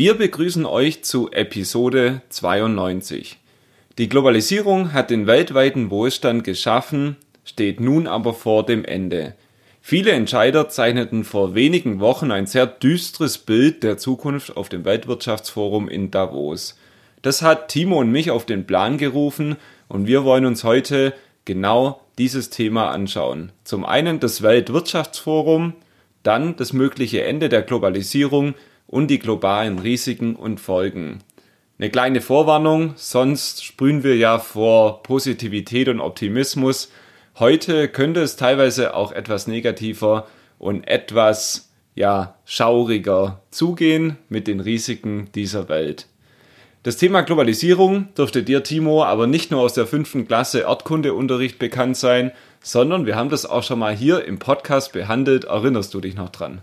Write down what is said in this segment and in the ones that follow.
Wir begrüßen euch zu Episode 92. Die Globalisierung hat den weltweiten Wohlstand geschaffen, steht nun aber vor dem Ende. Viele Entscheider zeichneten vor wenigen Wochen ein sehr düstres Bild der Zukunft auf dem Weltwirtschaftsforum in Davos. Das hat Timo und mich auf den Plan gerufen und wir wollen uns heute genau dieses Thema anschauen. Zum einen das Weltwirtschaftsforum, dann das mögliche Ende der Globalisierung und die globalen Risiken und Folgen. Eine kleine Vorwarnung, sonst sprühen wir ja vor Positivität und Optimismus. Heute könnte es teilweise auch etwas negativer und etwas ja, schauriger zugehen mit den Risiken dieser Welt. Das Thema Globalisierung dürfte dir, Timo, aber nicht nur aus der fünften Klasse Erdkundeunterricht bekannt sein, sondern wir haben das auch schon mal hier im Podcast behandelt. Erinnerst du dich noch dran?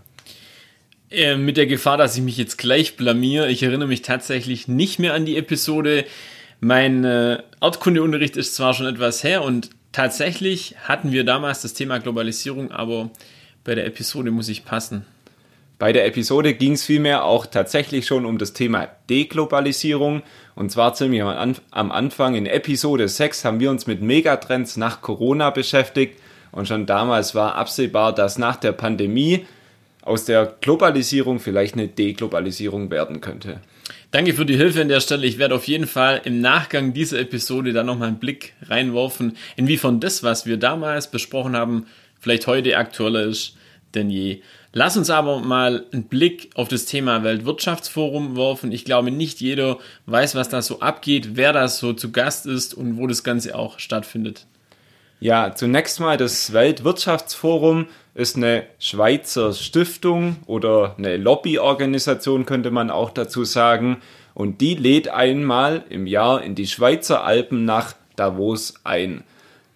Äh, mit der Gefahr, dass ich mich jetzt gleich blamier. Ich erinnere mich tatsächlich nicht mehr an die Episode. Mein äh, Erdkundeunterricht ist zwar schon etwas her und tatsächlich hatten wir damals das Thema Globalisierung, aber bei der Episode muss ich passen. Bei der Episode ging es vielmehr auch tatsächlich schon um das Thema Deglobalisierung. Und zwar ziemlich am Anfang in Episode 6 haben wir uns mit Megatrends nach Corona beschäftigt. Und schon damals war absehbar, dass nach der Pandemie aus der Globalisierung vielleicht eine Deglobalisierung werden könnte. Danke für die Hilfe an der Stelle. Ich werde auf jeden Fall im Nachgang dieser Episode da nochmal einen Blick reinwerfen, inwiefern das, was wir damals besprochen haben, vielleicht heute aktueller ist denn je. Lass uns aber mal einen Blick auf das Thema Weltwirtschaftsforum werfen. Ich glaube, nicht jeder weiß, was da so abgeht, wer da so zu Gast ist und wo das Ganze auch stattfindet. Ja, zunächst mal das Weltwirtschaftsforum ist eine Schweizer Stiftung oder eine Lobbyorganisation, könnte man auch dazu sagen. Und die lädt einmal im Jahr in die Schweizer Alpen nach Davos ein.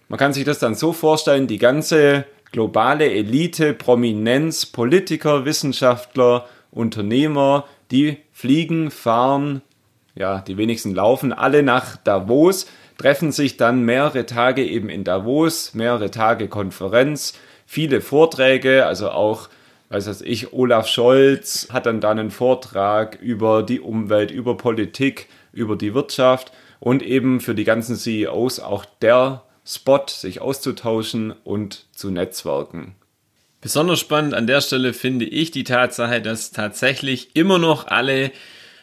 Man kann sich das dann so vorstellen, die ganze globale Elite, Prominenz, Politiker, Wissenschaftler, Unternehmer, die fliegen, fahren, ja, die wenigsten laufen alle nach Davos treffen sich dann mehrere Tage eben in Davos, mehrere Tage Konferenz, viele Vorträge, also auch, weiß ich, Olaf Scholz hat dann dann einen Vortrag über die Umwelt, über Politik, über die Wirtschaft und eben für die ganzen CEOs auch der Spot, sich auszutauschen und zu netzwerken. Besonders spannend an der Stelle finde ich die Tatsache, dass tatsächlich immer noch alle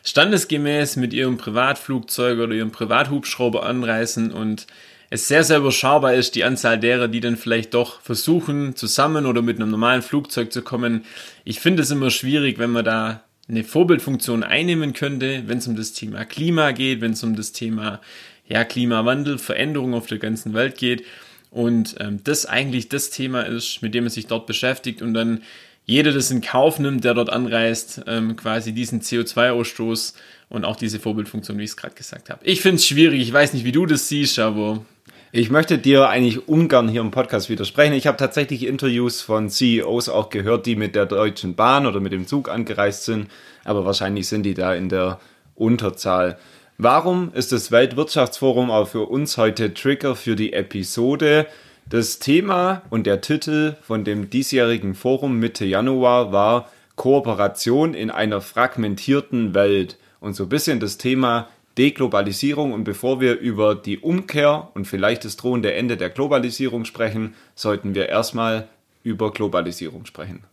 standesgemäß mit ihrem Privatflugzeug oder ihrem Privathubschrauber anreisen und es sehr, sehr überschaubar ist, die Anzahl derer, die dann vielleicht doch versuchen, zusammen oder mit einem normalen Flugzeug zu kommen. Ich finde es immer schwierig, wenn man da eine Vorbildfunktion einnehmen könnte, wenn es um das Thema Klima geht, wenn es um das Thema ja, Klimawandel, Veränderung auf der ganzen Welt geht und ähm, das eigentlich das Thema ist, mit dem man sich dort beschäftigt und dann jeder das in Kauf nimmt, der dort anreist, ähm, quasi diesen CO2-Ausstoß und auch diese Vorbildfunktion, wie ich es gerade gesagt habe. Ich finde es schwierig, ich weiß nicht, wie du das siehst, aber ich möchte dir eigentlich ungern hier im Podcast widersprechen. Ich habe tatsächlich Interviews von CEOs auch gehört, die mit der Deutschen Bahn oder mit dem Zug angereist sind, aber wahrscheinlich sind die da in der Unterzahl. Warum ist das Weltwirtschaftsforum auch für uns heute Trigger für die Episode? Das Thema und der Titel von dem diesjährigen Forum Mitte Januar war Kooperation in einer fragmentierten Welt und so ein bisschen das Thema Deglobalisierung. Und bevor wir über die Umkehr und vielleicht das drohende Ende der Globalisierung sprechen, sollten wir erstmal über Globalisierung sprechen.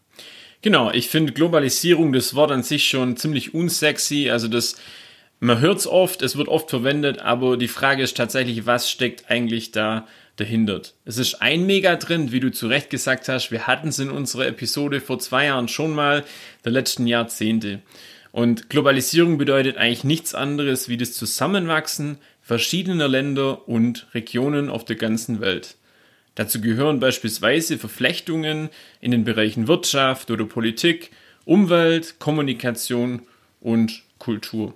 Genau, ich finde Globalisierung, das Wort an sich schon ziemlich unsexy. Also das, man hört es oft, es wird oft verwendet, aber die Frage ist tatsächlich, was steckt eigentlich da hindert. Es ist ein Megatrend, wie du zu Recht gesagt hast. Wir hatten es in unserer Episode vor zwei Jahren schon mal, der letzten Jahrzehnte. Und Globalisierung bedeutet eigentlich nichts anderes wie das Zusammenwachsen verschiedener Länder und Regionen auf der ganzen Welt. Dazu gehören beispielsweise Verflechtungen in den Bereichen Wirtschaft oder Politik Umwelt, Kommunikation und Kultur.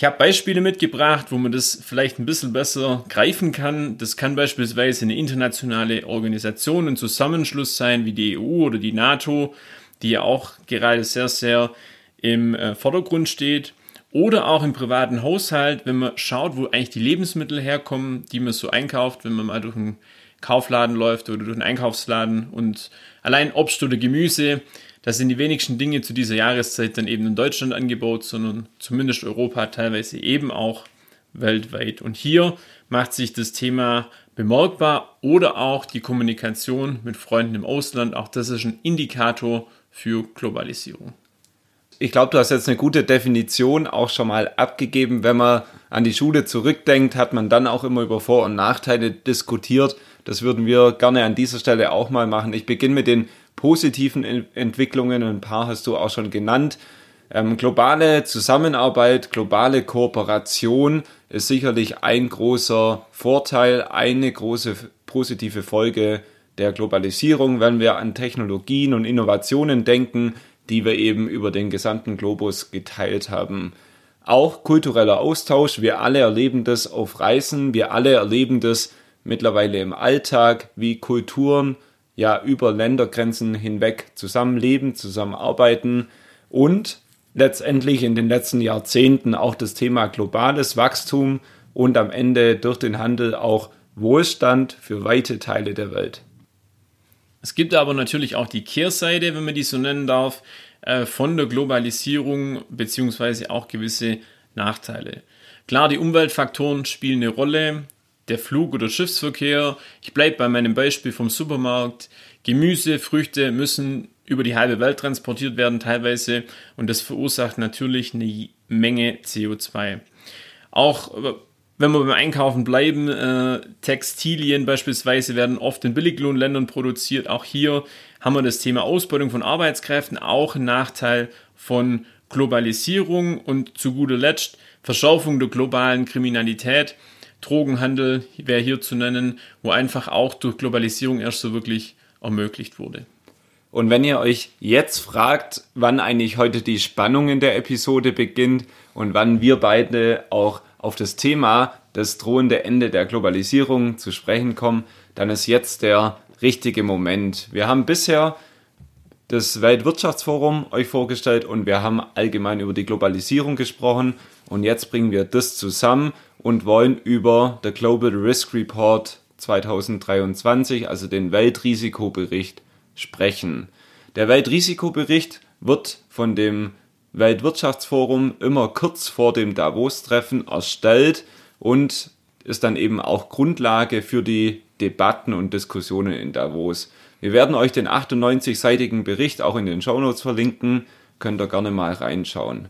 Ich habe Beispiele mitgebracht, wo man das vielleicht ein bisschen besser greifen kann. Das kann beispielsweise eine internationale Organisation, ein Zusammenschluss sein, wie die EU oder die NATO, die ja auch gerade sehr, sehr im äh, Vordergrund steht. Oder auch im privaten Haushalt, wenn man schaut, wo eigentlich die Lebensmittel herkommen, die man so einkauft, wenn man mal durch einen Kaufladen läuft oder durch einen Einkaufsladen und allein Obst oder Gemüse das sind die wenigsten Dinge zu dieser Jahreszeit dann eben in Deutschland angebaut, sondern zumindest Europa teilweise eben auch weltweit. Und hier macht sich das Thema bemerkbar oder auch die Kommunikation mit Freunden im Ausland. Auch das ist ein Indikator für Globalisierung. Ich glaube, du hast jetzt eine gute Definition auch schon mal abgegeben. Wenn man an die Schule zurückdenkt, hat man dann auch immer über Vor- und Nachteile diskutiert. Das würden wir gerne an dieser Stelle auch mal machen. Ich beginne mit den positiven Entwicklungen, ein paar hast du auch schon genannt. Ähm, globale Zusammenarbeit, globale Kooperation ist sicherlich ein großer Vorteil, eine große positive Folge der Globalisierung, wenn wir an Technologien und Innovationen denken, die wir eben über den gesamten Globus geteilt haben. Auch kultureller Austausch, wir alle erleben das auf Reisen, wir alle erleben das mittlerweile im Alltag, wie Kulturen ja über Ländergrenzen hinweg zusammenleben, zusammenarbeiten und letztendlich in den letzten Jahrzehnten auch das Thema globales Wachstum und am Ende durch den Handel auch Wohlstand für weite Teile der Welt. Es gibt aber natürlich auch die Kehrseite, wenn man die so nennen darf, äh, von der Globalisierung beziehungsweise auch gewisse Nachteile. Klar, die Umweltfaktoren spielen eine Rolle der Flug- oder Schiffsverkehr. Ich bleibe bei meinem Beispiel vom Supermarkt. Gemüse, Früchte müssen über die halbe Welt transportiert werden teilweise und das verursacht natürlich eine Menge CO2. Auch äh, wenn wir beim Einkaufen bleiben, äh, Textilien beispielsweise werden oft in Billiglohnländern produziert. Auch hier haben wir das Thema Ausbeutung von Arbeitskräften, auch ein Nachteil von Globalisierung und zu guter Letzt Verschaufung der globalen Kriminalität. Drogenhandel wäre hier zu nennen, wo einfach auch durch Globalisierung erst so wirklich ermöglicht wurde. Und wenn ihr euch jetzt fragt, wann eigentlich heute die Spannung in der Episode beginnt und wann wir beide auch auf das Thema das drohende Ende der Globalisierung zu sprechen kommen, dann ist jetzt der richtige Moment. Wir haben bisher das Weltwirtschaftsforum euch vorgestellt und wir haben allgemein über die Globalisierung gesprochen und jetzt bringen wir das zusammen und wollen über der Global Risk Report 2023, also den Weltrisikobericht, sprechen. Der Weltrisikobericht wird von dem Weltwirtschaftsforum immer kurz vor dem Davos-Treffen erstellt und ist dann eben auch Grundlage für die Debatten und Diskussionen in Davos. Wir werden euch den 98-seitigen Bericht auch in den Shownotes verlinken, könnt ihr gerne mal reinschauen.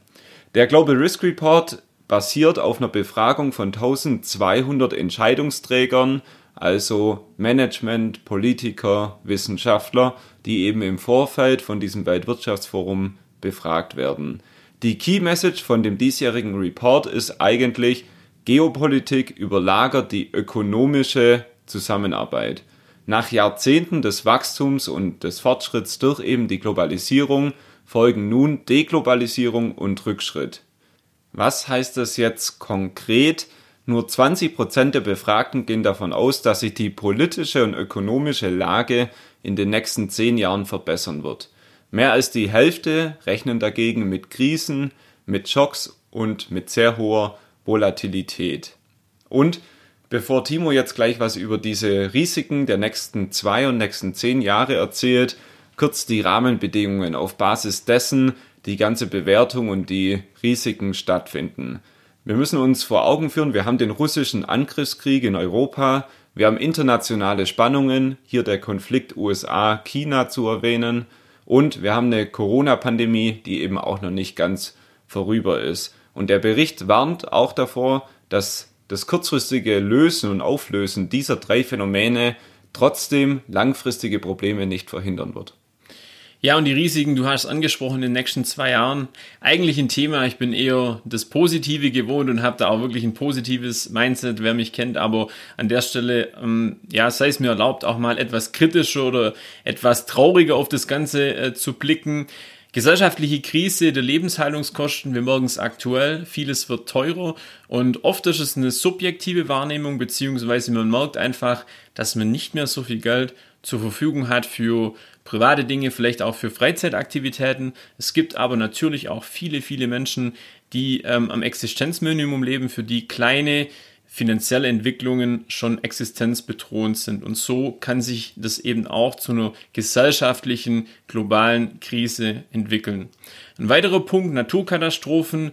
Der Global Risk Report basiert auf einer Befragung von 1200 Entscheidungsträgern, also Management, Politiker, Wissenschaftler, die eben im Vorfeld von diesem Weltwirtschaftsforum befragt werden. Die Key Message von dem diesjährigen Report ist eigentlich, Geopolitik überlagert die ökonomische Zusammenarbeit. Nach Jahrzehnten des Wachstums und des Fortschritts durch eben die Globalisierung folgen nun Deglobalisierung und Rückschritt. Was heißt das jetzt konkret? Nur 20 Prozent der Befragten gehen davon aus, dass sich die politische und ökonomische Lage in den nächsten zehn Jahren verbessern wird. Mehr als die Hälfte rechnen dagegen mit Krisen, mit Schocks und mit sehr hoher Volatilität. Und bevor Timo jetzt gleich was über diese Risiken der nächsten zwei und nächsten zehn Jahre erzählt, kurz die Rahmenbedingungen, auf Basis dessen die ganze Bewertung und die Risiken stattfinden. Wir müssen uns vor Augen führen, wir haben den russischen Angriffskrieg in Europa, wir haben internationale Spannungen, hier der Konflikt USA-China zu erwähnen, und wir haben eine Corona-Pandemie, die eben auch noch nicht ganz vorüber ist. Und der Bericht warnt auch davor, dass das kurzfristige Lösen und Auflösen dieser drei Phänomene trotzdem langfristige Probleme nicht verhindern wird. Ja, und die Risiken, du hast angesprochen in den nächsten zwei Jahren. Eigentlich ein Thema, ich bin eher das Positive gewohnt und habe da auch wirklich ein positives Mindset, wer mich kennt. Aber an der Stelle, ähm, ja, sei es mir erlaubt, auch mal etwas kritischer oder etwas trauriger auf das Ganze äh, zu blicken. Gesellschaftliche Krise der Lebenshaltungskosten, wir merken es aktuell, vieles wird teurer und oft ist es eine subjektive Wahrnehmung, beziehungsweise man merkt einfach, dass man nicht mehr so viel Geld zur Verfügung hat für private Dinge, vielleicht auch für Freizeitaktivitäten. Es gibt aber natürlich auch viele, viele Menschen, die ähm, am Existenzminimum leben, für die kleine finanzielle Entwicklungen schon existenzbedrohend sind. Und so kann sich das eben auch zu einer gesellschaftlichen globalen Krise entwickeln. Ein weiterer Punkt, Naturkatastrophen.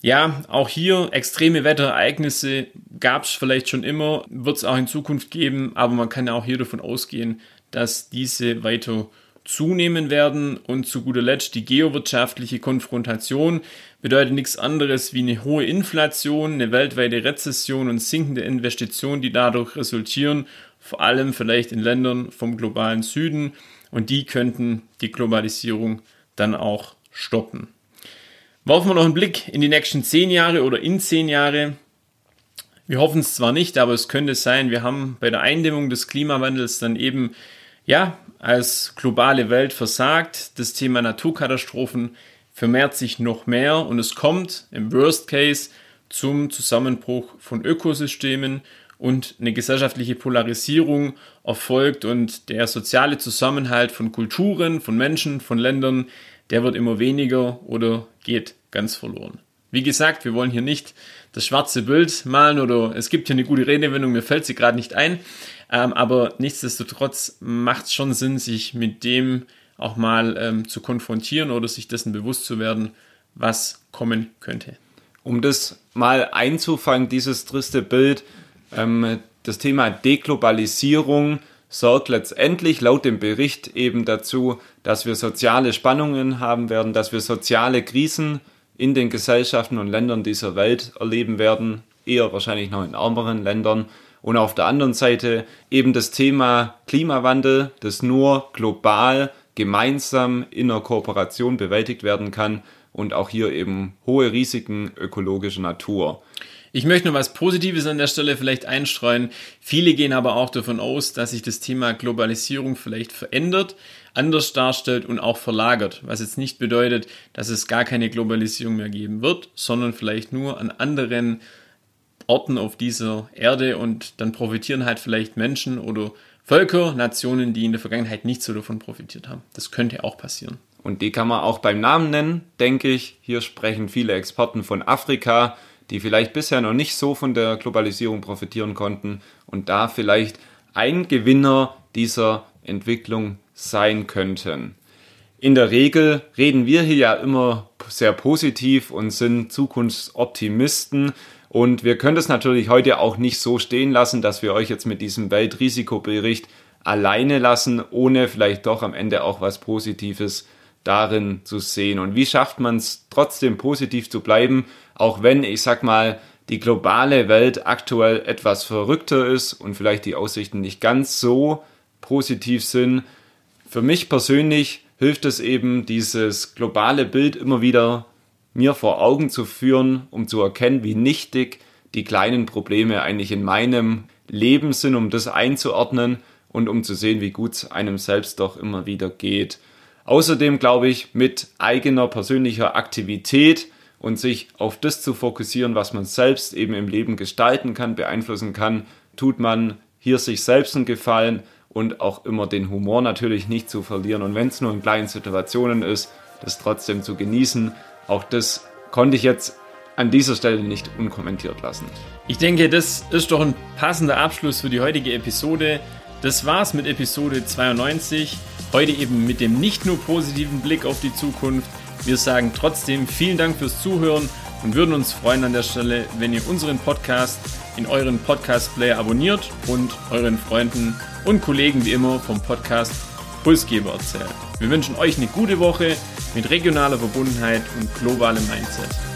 Ja, auch hier extreme Wetterereignisse gab es vielleicht schon immer, wird es auch in Zukunft geben, aber man kann ja auch hier davon ausgehen, dass diese weiter zunehmen werden. Und zu guter Letzt die geowirtschaftliche Konfrontation bedeutet nichts anderes wie eine hohe Inflation, eine weltweite Rezession und sinkende Investitionen, die dadurch resultieren, vor allem vielleicht in Ländern vom globalen Süden. Und die könnten die Globalisierung dann auch stoppen. Werfen wir noch einen Blick in die nächsten zehn Jahre oder in zehn Jahre. Wir hoffen es zwar nicht, aber es könnte sein, wir haben bei der Eindämmung des Klimawandels dann eben ja, als globale Welt versagt. Das Thema Naturkatastrophen vermehrt sich noch mehr und es kommt im Worst Case zum Zusammenbruch von Ökosystemen und eine gesellschaftliche Polarisierung erfolgt und der soziale Zusammenhalt von Kulturen, von Menschen, von Ländern, der wird immer weniger oder geht ganz verloren. Wie gesagt, wir wollen hier nicht das schwarze Bild malen oder es gibt hier eine gute Redewendung, mir fällt sie gerade nicht ein. Ähm, aber nichtsdestotrotz macht es schon Sinn, sich mit dem auch mal ähm, zu konfrontieren oder sich dessen bewusst zu werden, was kommen könnte. Um das mal einzufangen, dieses triste Bild, ähm, das Thema Deglobalisierung sorgt letztendlich laut dem Bericht eben dazu, dass wir soziale Spannungen haben werden, dass wir soziale Krisen in den Gesellschaften und Ländern dieser Welt erleben werden, eher wahrscheinlich noch in ärmeren Ländern. Und auf der anderen Seite eben das Thema Klimawandel, das nur global gemeinsam in einer Kooperation bewältigt werden kann und auch hier eben hohe Risiken ökologischer Natur. Ich möchte noch was Positives an der Stelle vielleicht einstreuen. Viele gehen aber auch davon aus, dass sich das Thema Globalisierung vielleicht verändert, anders darstellt und auch verlagert. Was jetzt nicht bedeutet, dass es gar keine Globalisierung mehr geben wird, sondern vielleicht nur an anderen Orten auf dieser Erde und dann profitieren halt vielleicht Menschen oder Völker, Nationen, die in der Vergangenheit nicht so davon profitiert haben. Das könnte auch passieren. Und die kann man auch beim Namen nennen, denke ich. Hier sprechen viele Experten von Afrika, die vielleicht bisher noch nicht so von der Globalisierung profitieren konnten und da vielleicht ein Gewinner dieser Entwicklung sein könnten. In der Regel reden wir hier ja immer sehr positiv und sind Zukunftsoptimisten. Und wir können das natürlich heute auch nicht so stehen lassen, dass wir euch jetzt mit diesem Weltrisikobericht alleine lassen, ohne vielleicht doch am Ende auch was Positives darin zu sehen. Und wie schafft man es trotzdem positiv zu bleiben, auch wenn, ich sag mal, die globale Welt aktuell etwas verrückter ist und vielleicht die Aussichten nicht ganz so positiv sind. Für mich persönlich hilft es eben, dieses globale Bild immer wieder mir vor Augen zu führen, um zu erkennen, wie nichtig die kleinen Probleme eigentlich in meinem Leben sind, um das einzuordnen und um zu sehen, wie gut es einem selbst doch immer wieder geht. Außerdem glaube ich, mit eigener persönlicher Aktivität und sich auf das zu fokussieren, was man selbst eben im Leben gestalten kann, beeinflussen kann, tut man hier sich selbst einen Gefallen und auch immer den Humor natürlich nicht zu verlieren. Und wenn es nur in kleinen Situationen ist, das trotzdem zu genießen. Auch das konnte ich jetzt an dieser Stelle nicht unkommentiert lassen. Ich denke, das ist doch ein passender Abschluss für die heutige Episode. Das war's mit Episode 92. Heute eben mit dem nicht nur positiven Blick auf die Zukunft. Wir sagen trotzdem vielen Dank fürs Zuhören und würden uns freuen an der Stelle, wenn ihr unseren Podcast in euren Podcast-Player abonniert und euren Freunden und Kollegen wie immer vom Podcast Pulsgeber erzählt. Wir wünschen euch eine gute Woche mit regionaler Verbundenheit und globalem Mindset.